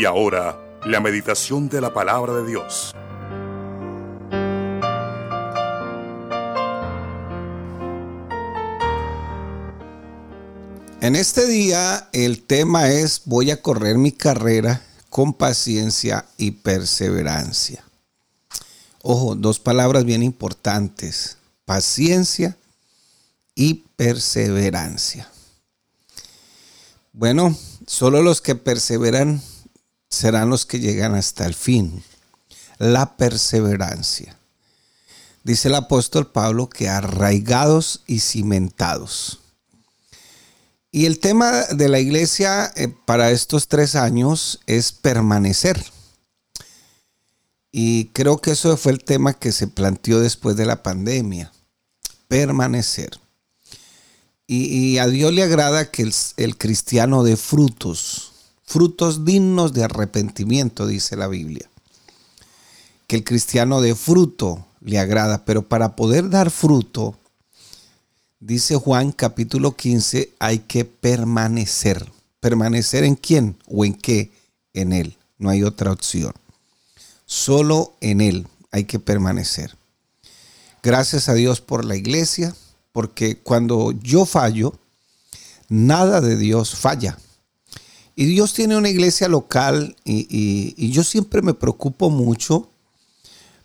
Y ahora, la meditación de la palabra de Dios. En este día el tema es voy a correr mi carrera con paciencia y perseverancia. Ojo, dos palabras bien importantes, paciencia y perseverancia. Bueno, solo los que perseveran serán los que llegan hasta el fin. La perseverancia. Dice el apóstol Pablo que arraigados y cimentados. Y el tema de la iglesia eh, para estos tres años es permanecer. Y creo que eso fue el tema que se planteó después de la pandemia. Permanecer. Y, a Dios le agrada que el, cristiano dé frutos, frutos dignos de arrepentimiento, dice la Biblia. Que el cristiano dé fruto le agrada, pero para poder dar fruto, dice Juan capítulo 15, hay que permanecer. ¿Permanecer en quién o en qué? En Él. No hay otra opción. Solo en Él hay que permanecer. Gracias a Dios por la iglesia, porque cuando yo fallo, nada de Dios falla. Y Dios tiene una iglesia local y, yo siempre me preocupo mucho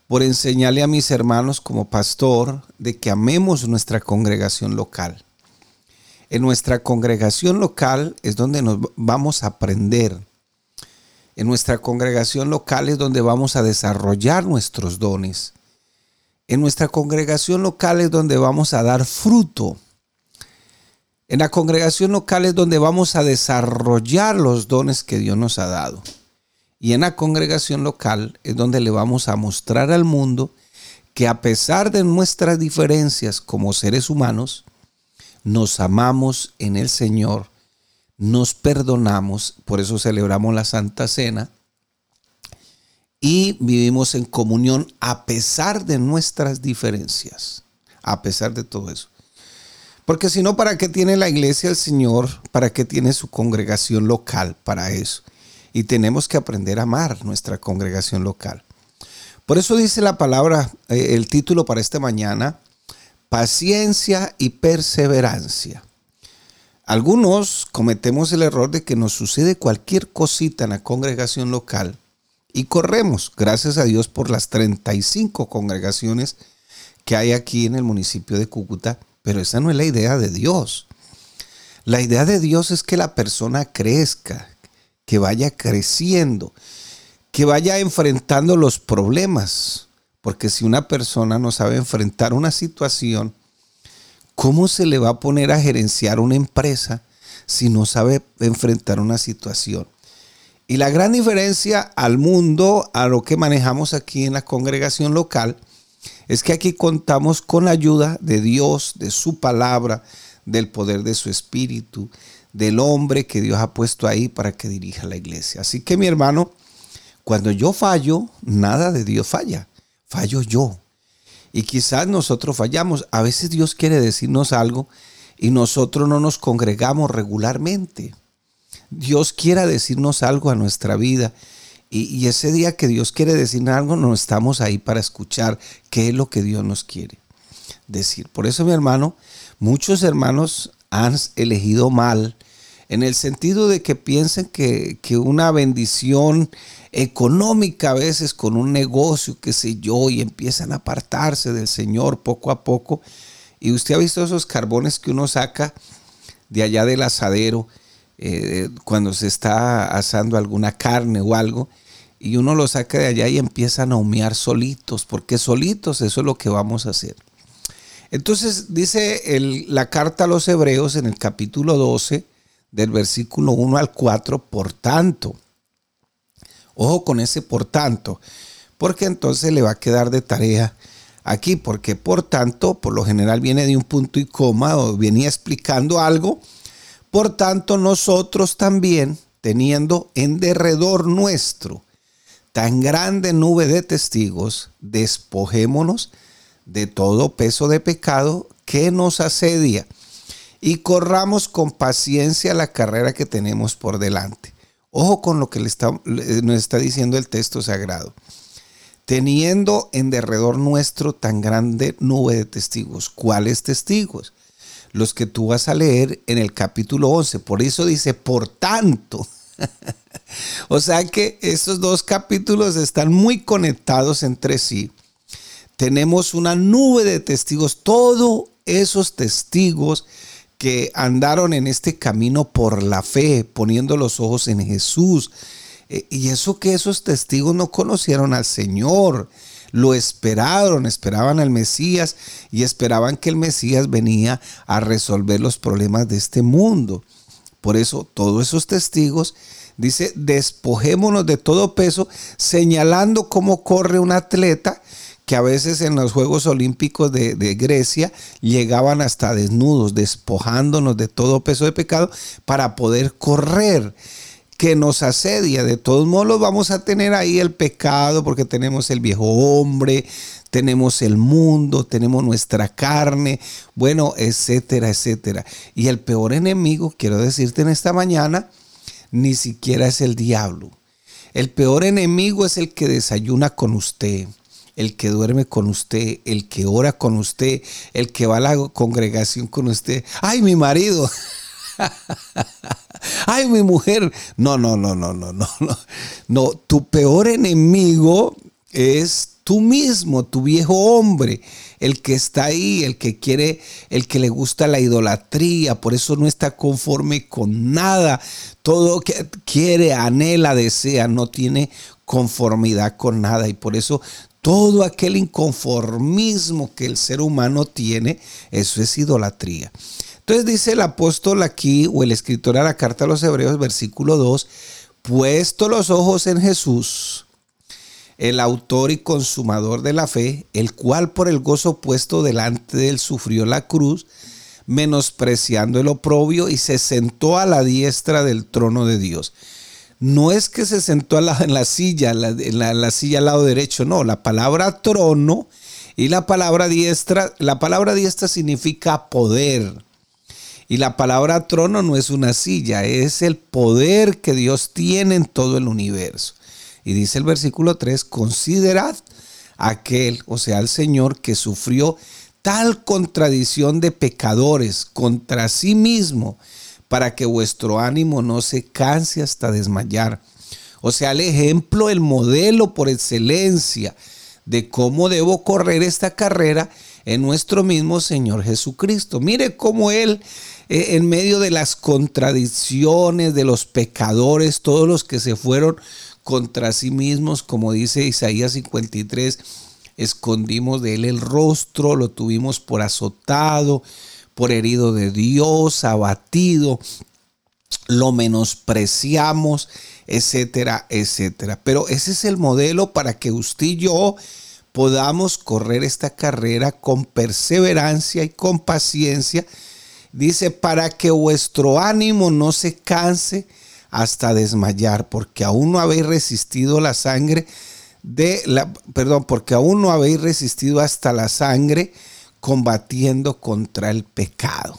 por enseñarle a mis hermanos como pastor de que amemos nuestra congregación local. En nuestra congregación local es donde nos vamos a aprender. En nuestra congregación local es donde vamos a desarrollar nuestros dones. En nuestra congregación local es donde vamos a dar fruto. En la congregación local es donde vamos a desarrollar los dones que Dios nos ha dado. Y en la congregación local es donde le vamos a mostrar al mundo que a pesar de nuestras diferencias como seres humanos, nos amamos en el Señor, nos perdonamos, por eso celebramos la Santa Cena, y vivimos en comunión a pesar de nuestras diferencias, a pesar de todo eso. Porque si no, ¿para qué tiene la iglesia el Señor? ¿Para qué tiene su congregación local para eso? Y tenemos que aprender a amar nuestra congregación local. Por eso dice la palabra, eh, el título para esta mañana, paciencia y perseverancia. Algunos cometemos el error de que nos sucede cualquier cosita en la congregación local y corremos, gracias a Dios por las 35 congregaciones que hay aquí en el municipio de Cúcuta, pero esa no es la idea de Dios. La idea de Dios es que la persona crezca, que vaya creciendo, que vaya enfrentando los problemas, porque si una persona no sabe enfrentar una situación, ¿cómo se le va a poner a gerenciar una empresa si no sabe enfrentar una situación? Y la gran diferencia al mundo, a lo que manejamos aquí en la congregación local, es que aquí contamos con la ayuda de Dios, de su palabra, del poder de su espíritu, del hombre que Dios ha puesto ahí para que dirija la iglesia. Así que mi hermano, cuando yo fallo, nada de Dios falla, fallo yo. Y quizás nosotros fallamos. A veces Dios quiere decirnos algo y nosotros no nos congregamos regularmente. Dios quiera decirnos algo a nuestra vida. Y, ese día que Dios quiere decir algo, no estamos ahí para escuchar qué es lo que Dios nos quiere decir. Por eso, mi hermano, muchos hermanos han elegido mal en el sentido de que piensen que, que, una bendición económica a veces con un negocio, qué sé yo, y empiezan a apartarse del Señor poco a poco. Y usted ha visto esos carbones que uno saca de allá del asadero eh, cuando se está asando alguna carne o algo, y uno lo saca de allá y empiezan a humear solitos, porque solitos eso es lo que vamos a hacer. Entonces dice la carta a los hebreos en el capítulo 12, del versículo 1 al 4, por tanto, ojo con ese por tanto, porque entonces le va a quedar de tarea aquí, porque por tanto, por lo general viene de un punto y coma o venía explicando algo, por tanto, nosotros también, teniendo en derredor nuestro tan grande nube de testigos, despojémonos de todo peso de pecado que nos asedia y corramos con paciencia la carrera que tenemos por delante. Ojo con lo que le está, nos está diciendo el texto sagrado. Teniendo en derredor nuestro tan grande nube de testigos. ¿Cuáles testigos? Los que tú vas a leer en el capítulo 11. Por eso dice, por tanto. o sea que estos dos capítulos están muy conectados entre sí. Tenemos una nube de testigos, todos esos testigos que andaron en este camino por la fe, poniendo los ojos en Jesús. Eh, y eso que esos testigos no conocieron al Señor, lo esperaron, esperaban al Mesías y esperaban que el Mesías venía a resolver los problemas de este mundo. Por eso todos esos testigos dice, despojémonos de todo peso, señalando cómo corre un atleta que a veces en los Juegos Olímpicos de, Grecia llegaban hasta desnudos, despojándonos de todo peso de pecado para poder correr que nos asedia. De todos modos vamos a tener ahí el pecado porque tenemos el viejo hombre, tenemos el mundo, tenemos nuestra carne, bueno, etcétera, etcétera. Y el peor enemigo, quiero decirte en esta mañana, ni siquiera es el diablo. El peor enemigo es el que desayuna con usted el que duerme con usted, el que ora con usted, el que va a la congregación con usted. ¡Ay, mi marido! ¡Ay, mi mujer! No, no, no, no, no, no, no. Tu peor enemigo es tú mismo, tu viejo hombre, el que está ahí, el que quiere, el que le gusta la idolatría, por eso no está conforme con nada. Todo que quiere, anhela, desea, no tiene conformidad con nada y por eso todo aquel inconformismo que el ser humano tiene, eso es idolatría. Entonces dice el apóstol aquí, o el escritor a la carta a los Hebreos, versículo 2, puesto los ojos en Jesús, el autor y consumador de la fe, el cual por el gozo puesto delante de él sufrió la cruz, menospreciando el oprobio y se sentó a la diestra del trono de Dios no es que se sentó en la silla, en la, silla al lado derecho, no, la palabra trono y la palabra diestra, la palabra diestra significa poder. Y la palabra trono no es una silla, es el poder que Dios tiene en todo el universo. Y dice el versículo 3, considerad aquel, o sea, el Señor que sufrió tal contradicción de pecadores contra sí mismo para que vuestro ánimo no se canse hasta desmayar. O sea, el ejemplo, el modelo por excelencia de cómo debo correr esta carrera en nuestro mismo Señor Jesucristo. Mire cómo Él, eh, en medio de las contradicciones de los pecadores, todos los que se fueron contra sí mismos, como dice Isaías 53, escondimos de Él el rostro, lo tuvimos por azotado, por herido de Dios, abatido, lo menospreciamos, etcétera, etcétera. Pero ese es el modelo para que usted y yo podamos correr esta carrera con perseverancia y con paciencia. Dice, para que vuestro ánimo no se canse hasta desmayar, porque aún no habéis resistido la sangre de la, perdón, porque aún no habéis resistido hasta la sangre combatiendo contra el pecado.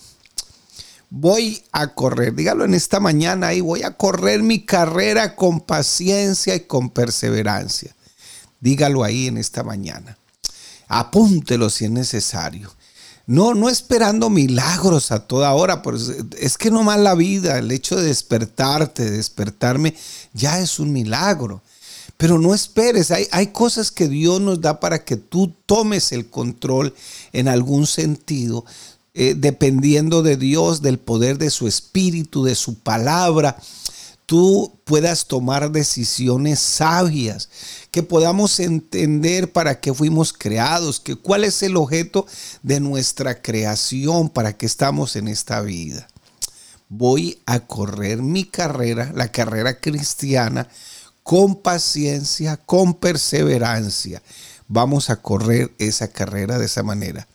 Voy a correr, dígalo en esta mañana y voy a correr mi carrera con paciencia y con perseverancia. Dígalo ahí en esta mañana. Apúntelo si es necesario. No, no esperando milagros a toda hora, pues es que no más la vida, el hecho de despertarte, de despertarme, ya es un milagro. Pero no esperes, hay, cosas que Dios nos da para que tú tomes el control en algún sentido, eh, dependiendo de Dios, del poder de su espíritu, de su palabra tú puedas tomar decisiones sabias, que podamos entender para qué fuimos creados, que cuál es el objeto de nuestra creación, para qué estamos en esta vida. Voy a correr mi carrera, la carrera cristiana, con paciencia, con perseverancia. Vamos a correr esa carrera de esa manera.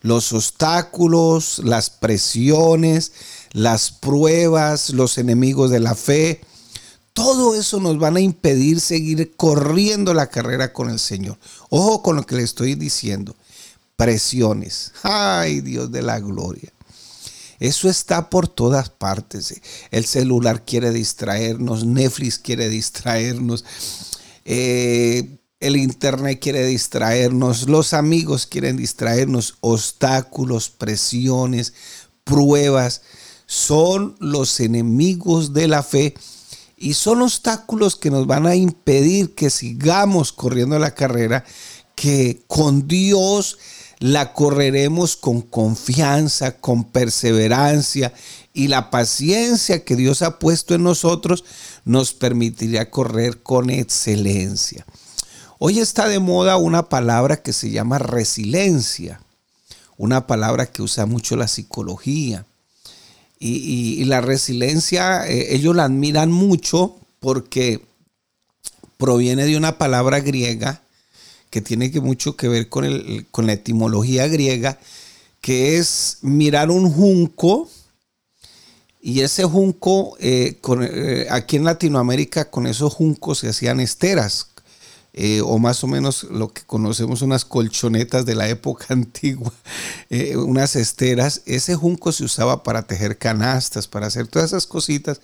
Los obstáculos, las presiones, las pruebas, los enemigos de la fe, todo eso nos van a impedir seguir corriendo la carrera con el Señor. Ojo con lo que le estoy diciendo. Presiones. Ay, Dios de la gloria. Eso está por todas partes. El celular quiere distraernos, Netflix quiere distraernos, eh, el internet quiere distraernos, los amigos quieren distraernos, obstáculos, presiones, pruebas, son los enemigos de la fe y son obstáculos que nos van a impedir que sigamos corriendo la carrera, que con Dios la correremos con confianza, con perseverancia y la paciencia que Dios ha puesto en nosotros nos permitirá correr con excelencia. Hoy está de moda una palabra que se llama resiliencia, una palabra que usa mucho la psicología. Y, la resiliencia, eh, ellos la admiran mucho porque proviene de una palabra griega que tiene mucho que ver con la etimología griega, que es mirar un junco, y ese junco, eh, eh, aquí en Latinoamérica, con esos juncos se hacían esteras, eh, o más o menos lo que conocemos unas colchonetas de la época antigua, unas esteras. Ese junco se usaba para tejer canastas, para hacer todas esas cositas.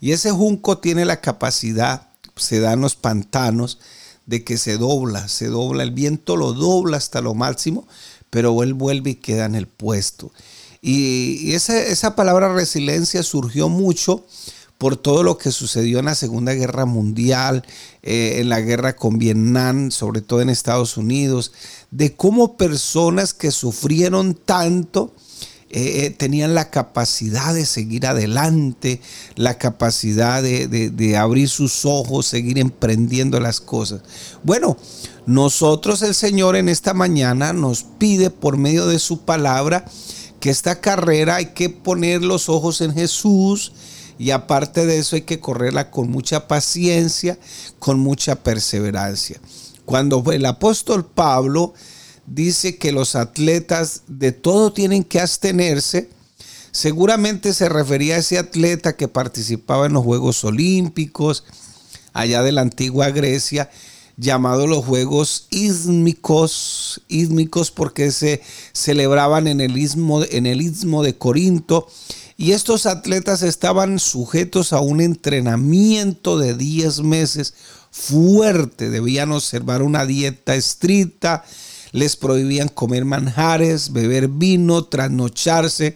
Y ese junco tiene la capacidad, se da en los pantanos, de que se dobla, se dobla, el viento lo dobla hasta lo máximo, pero él vuelve y queda en el puesto. Y, esa, palabra resiliencia surgió mucho por todo lo que sucedió en la Segunda Guerra Mundial, eh, en la guerra con Vietnam, sobre todo en Estados Unidos, de cómo personas que sufrieron tanto, eh, eh, tenían la capacidad de seguir adelante, la capacidad de, abrir sus ojos, seguir emprendiendo las cosas. Bueno, nosotros el Señor en esta mañana nos pide por medio de su palabra que esta carrera hay que poner los ojos en Jesús y aparte de eso hay que correrla con mucha paciencia, con mucha perseverancia. Cuando el apóstol Pablo dice que los atletas de todo tienen que abstenerse, seguramente se refería a ese atleta que participaba en los Juegos Olímpicos allá de la antigua Grecia, llamado los Juegos Ísmicos, ísmicos porque se celebraban en el, istmo, en el istmo de Corinto. Y estos atletas estaban sujetos a un entrenamiento de 10 meses fuerte, debían observar una dieta estricta, les prohibían comer manjares, beber vino, trasnocharse,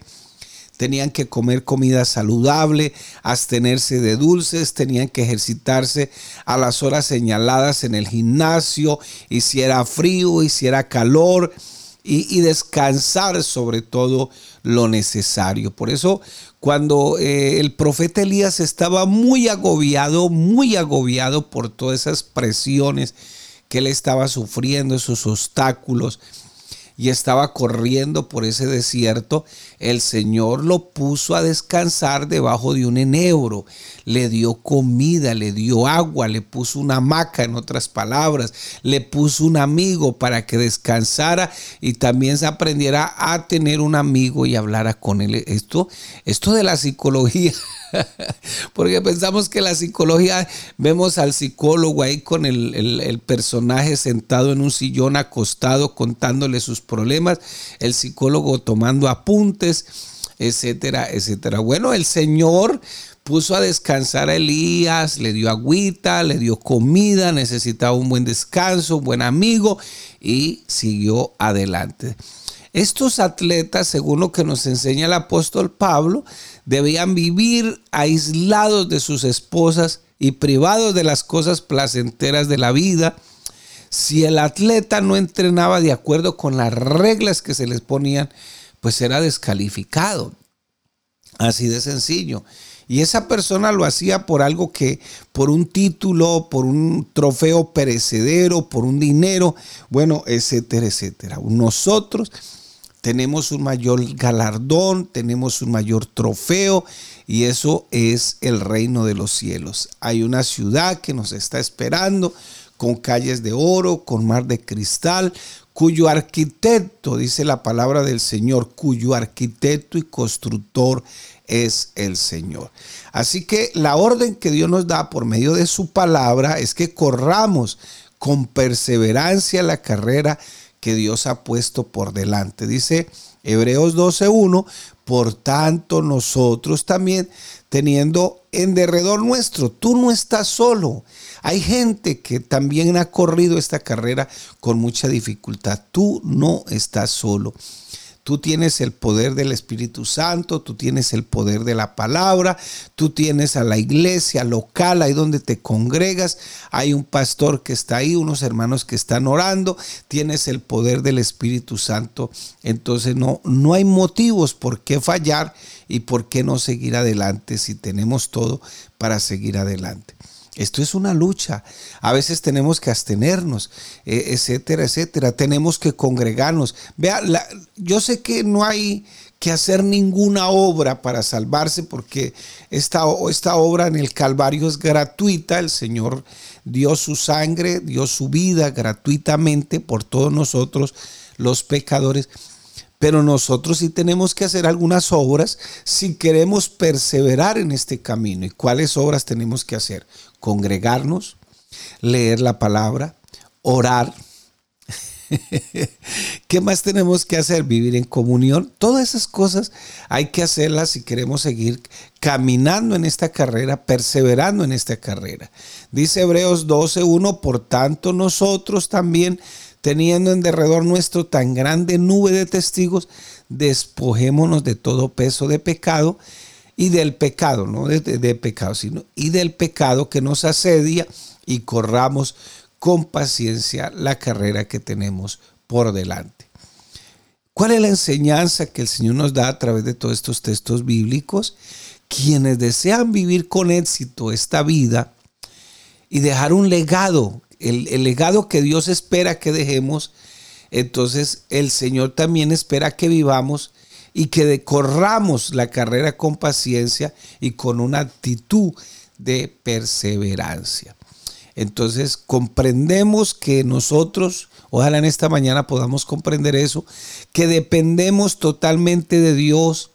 tenían que comer comida saludable, abstenerse de dulces, tenían que ejercitarse a las horas señaladas en el gimnasio, y si era frío, y si era calor, y, descansar sobre todo lo necesario. Por eso cuando eh, el profeta Elías estaba muy agobiado, muy agobiado por todas esas presiones, que él estaba sufriendo, esos obstáculos, y estaba corriendo por ese desierto, el Señor lo puso a descansar debajo de un enebro, le dio comida, le dio agua, le puso una hamaca, en otras palabras, le puso un amigo para que descansara y también se aprendiera a tener un amigo y hablara con él. Esto, esto de la psicología Porque pensamos que la psicología, vemos al psicólogo ahí con el, personaje sentado en un sillón acostado contándole sus problemas, el psicólogo tomando apuntes, etcétera, etcétera. Bueno, el Señor puso a descansar a Elías, le dio agüita, le dio comida, necesitaba un buen descanso, un buen amigo y siguió adelante. Estos atletas, según lo que nos enseña el apóstol Pablo, debían vivir aislados de sus esposas y privados de las cosas placenteras de la vida. Si el atleta no entrenaba de acuerdo con las reglas que se les ponían, pues era descalificado. Así de sencillo. Y esa persona lo hacía por algo que, por un título, por un trofeo perecedero, por un dinero, bueno, etcétera, etcétera. Nosotros tenemos un mayor galardón, tenemos un mayor trofeo y eso es el reino de los cielos. Hay una ciudad que nos está esperando con calles de oro, con mar de cristal, cuyo arquitecto, dice la palabra del Señor, cuyo arquitecto y constructor es el Señor. Así que la orden que Dios nos da por medio de su palabra es que corramos con perseverancia la carrera que Dios ha puesto por delante. Dice Hebreos 12.1, por tanto nosotros también teniendo en derredor nuestro, tú no estás solo. Hay gente que también ha corrido esta carrera con mucha dificultad. Tú no estás solo. Tú tienes el poder del Espíritu Santo, tú tienes el poder de la palabra, tú tienes a la iglesia local, ahí donde te congregas, hay un pastor que está ahí, unos hermanos que están orando, tienes el poder del Espíritu Santo. Entonces no, no hay motivos por qué fallar y por qué no seguir adelante si tenemos todo para seguir adelante. Esto es una lucha. A veces tenemos que abstenernos, e, etcétera, etcétera. Tenemos que congregarnos. Vea, yo sé que no hay que hacer ninguna obra para salvarse porque esta, esta obra en el Calvario es gratuita. El Señor dio su sangre, dio su vida gratuitamente por todos nosotros los pecadores. Pero nosotros sí tenemos que hacer algunas obras si queremos perseverar en este camino. ¿Y cuáles obras tenemos que hacer? Congregarnos, leer la palabra, orar. ¿Qué más tenemos que hacer? Vivir en comunión. Todas esas cosas hay que hacerlas si queremos seguir caminando en esta carrera, perseverando en esta carrera. Dice Hebreos 12.1, por tanto nosotros también teniendo en derredor nuestro tan grande nube de testigos, despojémonos de todo peso de pecado y del pecado, no de, de, pecado, sino y del pecado que nos asedia y corramos con paciencia la carrera que tenemos por delante. ¿Cuál es la enseñanza que el Señor nos da a través de todos estos textos bíblicos? Quienes desean vivir con éxito esta vida y dejar un legado el, legado que Dios espera que dejemos, entonces el Señor también espera que vivamos y que decorramos la carrera con paciencia y con una actitud de perseverancia. Entonces comprendemos que nosotros, ojalá en esta mañana podamos comprender eso, que dependemos totalmente de Dios,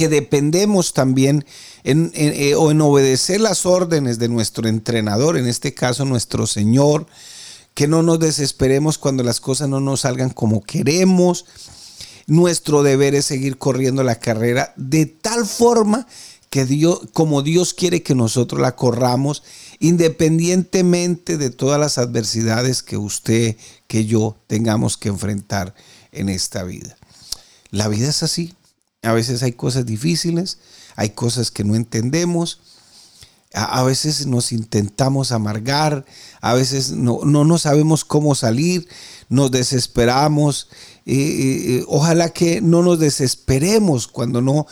que dependemos también en, eh, en obedecer las órdenes de nuestro entrenador, en este caso nuestro Señor, que no nos desesperemos cuando las cosas no nos salgan como queremos. Nuestro deber es seguir corriendo la carrera de tal forma que Dios, como Dios quiere que nosotros la corramos, independientemente de todas las adversidades que usted, que yo tengamos que enfrentar en esta vida. La vida es así. A veces hay cosas difíciles, hay cosas que no entendemos, a, veces nos intentamos amargar, a veces no, no, sabemos cómo salir, nos desesperamos. Eh, eh, eh, ojalá que no nos desesperemos cuando no,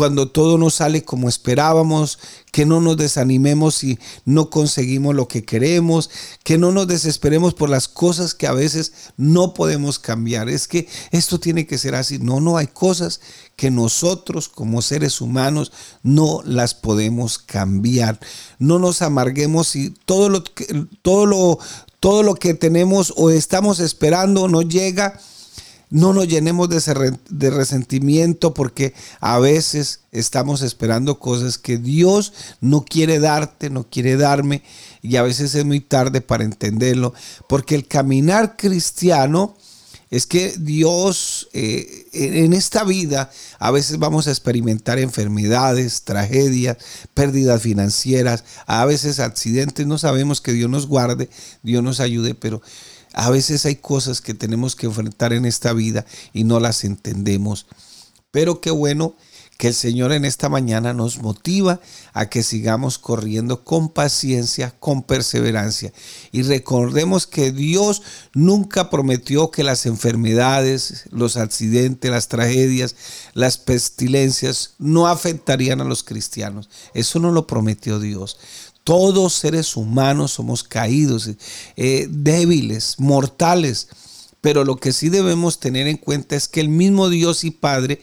cuando todo no sale como esperábamos, que no nos desanimemos si no conseguimos lo que queremos, que no nos desesperemos por las cosas que a veces no podemos cambiar. Es que esto tiene que ser así. No, no hay cosas que nosotros como seres humanos no las podemos cambiar. No nos amarguemos si todo lo todo lo todo lo que tenemos o estamos esperando no llega no nos llenemos de, resentimiento porque a veces estamos esperando cosas que Dios no quiere darte, no quiere darme y a veces es muy tarde para entenderlo. Porque el caminar cristiano es que Dios eh, en esta vida a veces vamos a experimentar enfermedades, tragedias, pérdidas financieras, a veces accidentes. No sabemos que Dios nos guarde, Dios nos ayude, pero a veces hay cosas que tenemos que enfrentar en esta vida y no las entendemos. Pero qué bueno que el Señor en esta mañana nos motiva a que sigamos corriendo con paciencia, con perseverancia. Y recordemos que Dios nunca prometió que las enfermedades, los accidentes, las tragedias, las pestilencias no afectarían a los cristianos. Eso no lo prometió Dios. Todos seres humanos somos caídos, eh, débiles, mortales. Pero lo que sí debemos tener en cuenta es que el mismo Dios y Padre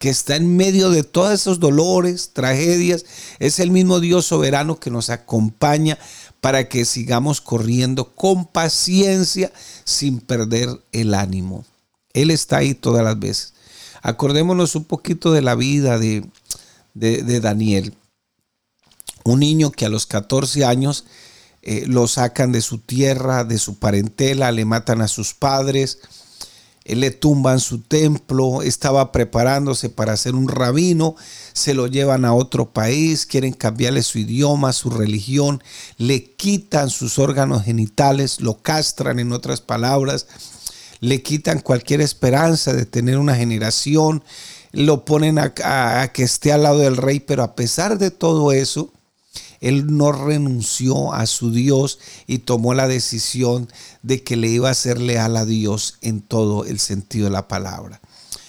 que está en medio de todos esos dolores, tragedias, es el mismo Dios soberano que nos acompaña para que sigamos corriendo con paciencia sin perder el ánimo. Él está ahí todas las veces. Acordémonos un poquito de la vida de, de Daniel un niño que a los 14 años eh, lo sacan de su tierra, de su parentela, le matan a sus padres, eh, le tumban su templo, estaba preparándose para ser un rabino, se lo llevan a otro país, quieren cambiarle su idioma, su religión, le quitan sus órganos genitales, lo castran en otras palabras, le quitan cualquier esperanza de tener una generación, lo ponen a, a que esté al lado del rey, pero a pesar de todo eso, él no renunció a su Dios y tomó la decisión de que le iba a ser leal a Dios en todo el sentido de la palabra.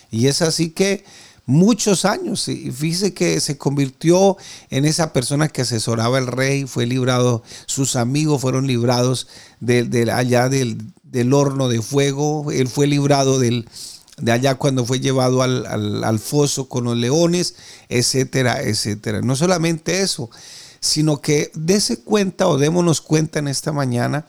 Y es así que muchos años, y fíjese que se convirtió en esa persona que asesoraba al rey, fue librado, sus amigos fueron librados de, allá del, horno de fuego, él fue librado del, de allá cuando fue llevado al, al, foso con los leones, etcétera, etcétera. No solamente eso, sino que dése cuenta o démonos cuenta en esta mañana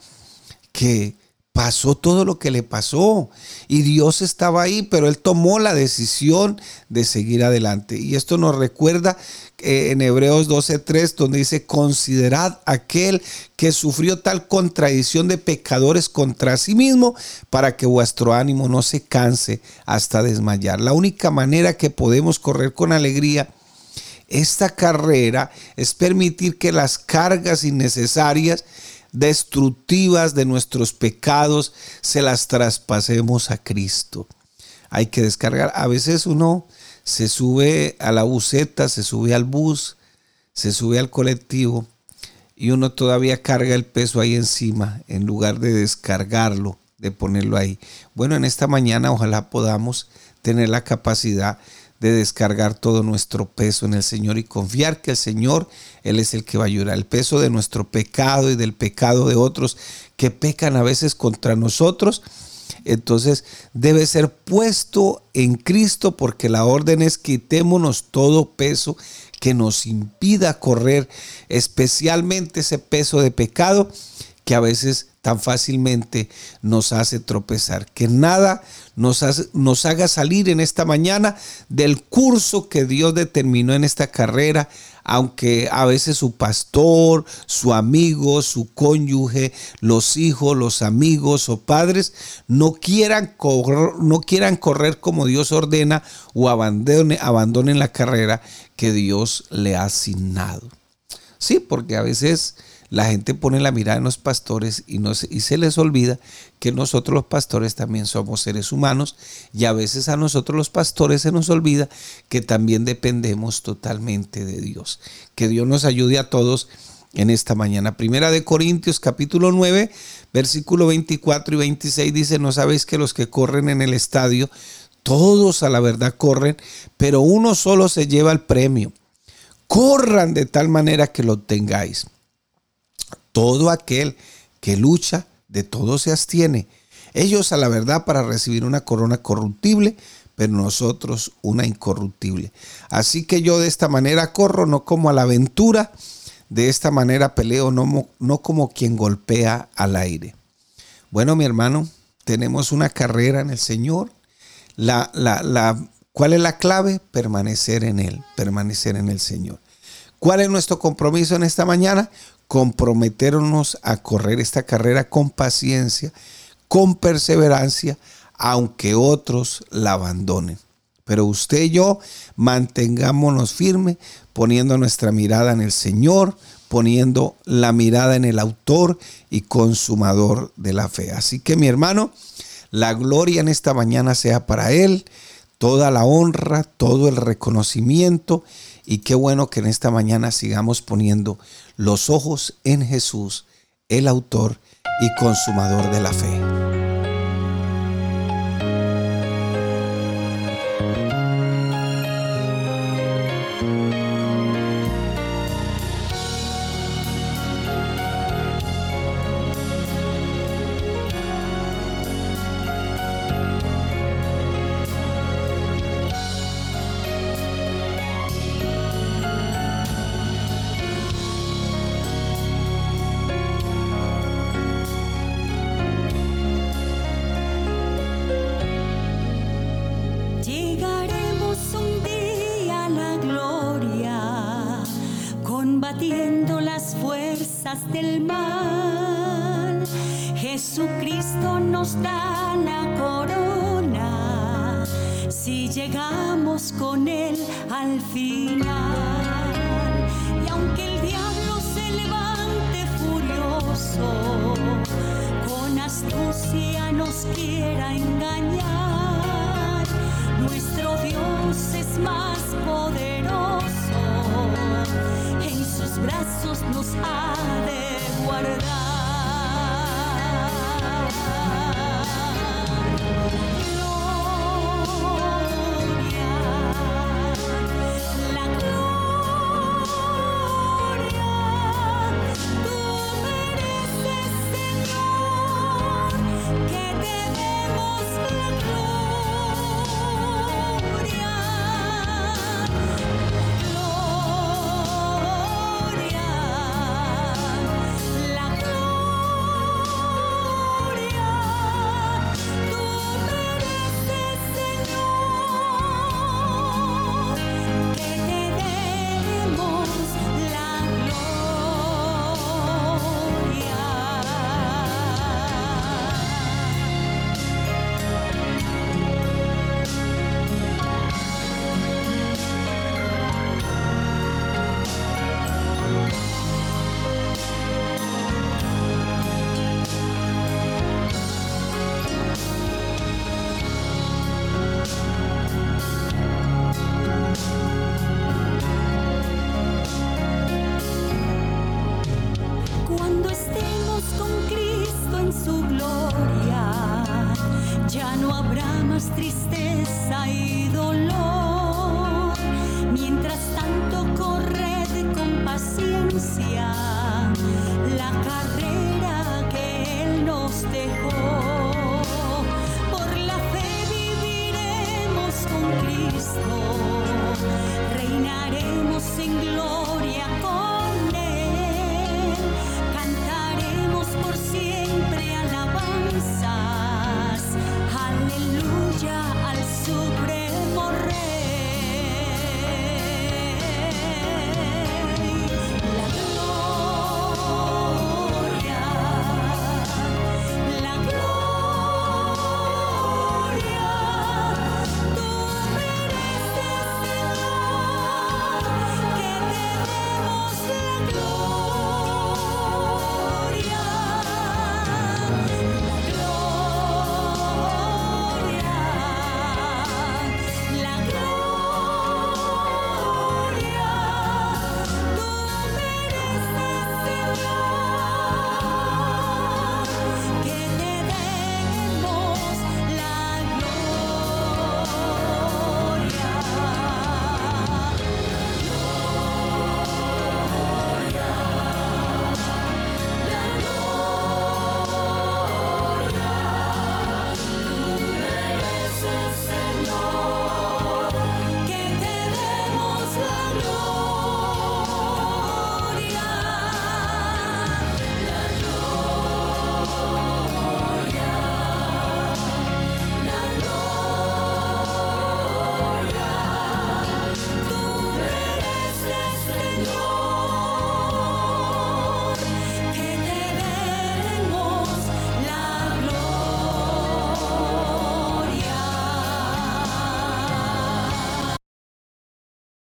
que pasó todo lo que le pasó y Dios estaba ahí, pero él tomó la decisión de seguir adelante. Y esto nos recuerda eh, en Hebreos 12:3 donde dice, "Considerad aquel que sufrió tal contradicción de pecadores contra sí mismo para que vuestro ánimo no se canse hasta desmayar." La única manera que podemos correr con alegría esta carrera es permitir que las cargas innecesarias, destructivas de nuestros pecados, se las traspasemos a Cristo. Hay que descargar. A veces uno se sube a la buseta, se sube al bus, se sube al colectivo y uno todavía carga el peso ahí encima en lugar de descargarlo, de ponerlo ahí. Bueno, en esta mañana ojalá podamos tener la capacidad de descargar todo nuestro peso en el Señor y confiar que el Señor, Él es el que va a ayudar. El peso de nuestro pecado y del pecado de otros que pecan a veces contra nosotros. Entonces debe ser puesto en Cristo porque la orden es quitémonos todo peso que nos impida correr, especialmente ese peso de pecado que a veces tan fácilmente nos hace tropezar. Que nada nos, nos haga salir en esta mañana del curso que Dios determinó en esta carrera, aunque a veces su pastor, su amigo, su cónyuge, los hijos, los amigos o padres no quieran correr, no quieran correr como Dios ordena o abandone, abandonen la carrera que Dios le ha asignado. Sí, porque a veces la gente pone la mirada en los pastores y, no, y se les olvida que nosotros los pastores también somos seres humanos y a veces a nosotros los pastores se nos olvida que también dependemos totalmente de Dios. Que Dios nos ayude a todos en esta mañana. Primera de Corintios capítulo 9, versículo 24 y 26 dice, no sabéis que los que corren en el estadio, todos a la verdad corren, pero uno solo se lleva el premio. Corran de tal manera que lo tengáis. Todo aquel que lucha, de todo se abstiene. Ellos a la verdad para recibir una corona corruptible, pero nosotros una incorruptible. Así que yo de esta manera corro, no como a la aventura, de esta manera peleo, no, no como quien golpea al aire. Bueno, mi hermano, tenemos una carrera en el Señor. La, la, la, ¿Cuál es la clave? Permanecer en Él, permanecer en el Señor. ¿Cuál es nuestro compromiso en esta mañana? Comprometernos a correr esta carrera con paciencia, con perseverancia, aunque otros la abandonen. Pero usted y yo mantengámonos firmes, poniendo nuestra mirada en el Señor, poniendo la mirada en el autor y consumador de la fe. Así que mi hermano, la gloria en esta mañana sea para Él, toda la honra, todo el reconocimiento y qué bueno que en esta mañana sigamos poniendo los ojos en Jesús, el autor y consumador de la fe. nos quiera engañar. Nuestro Dios es más poderoso, en sus brazos nos ha de guardar.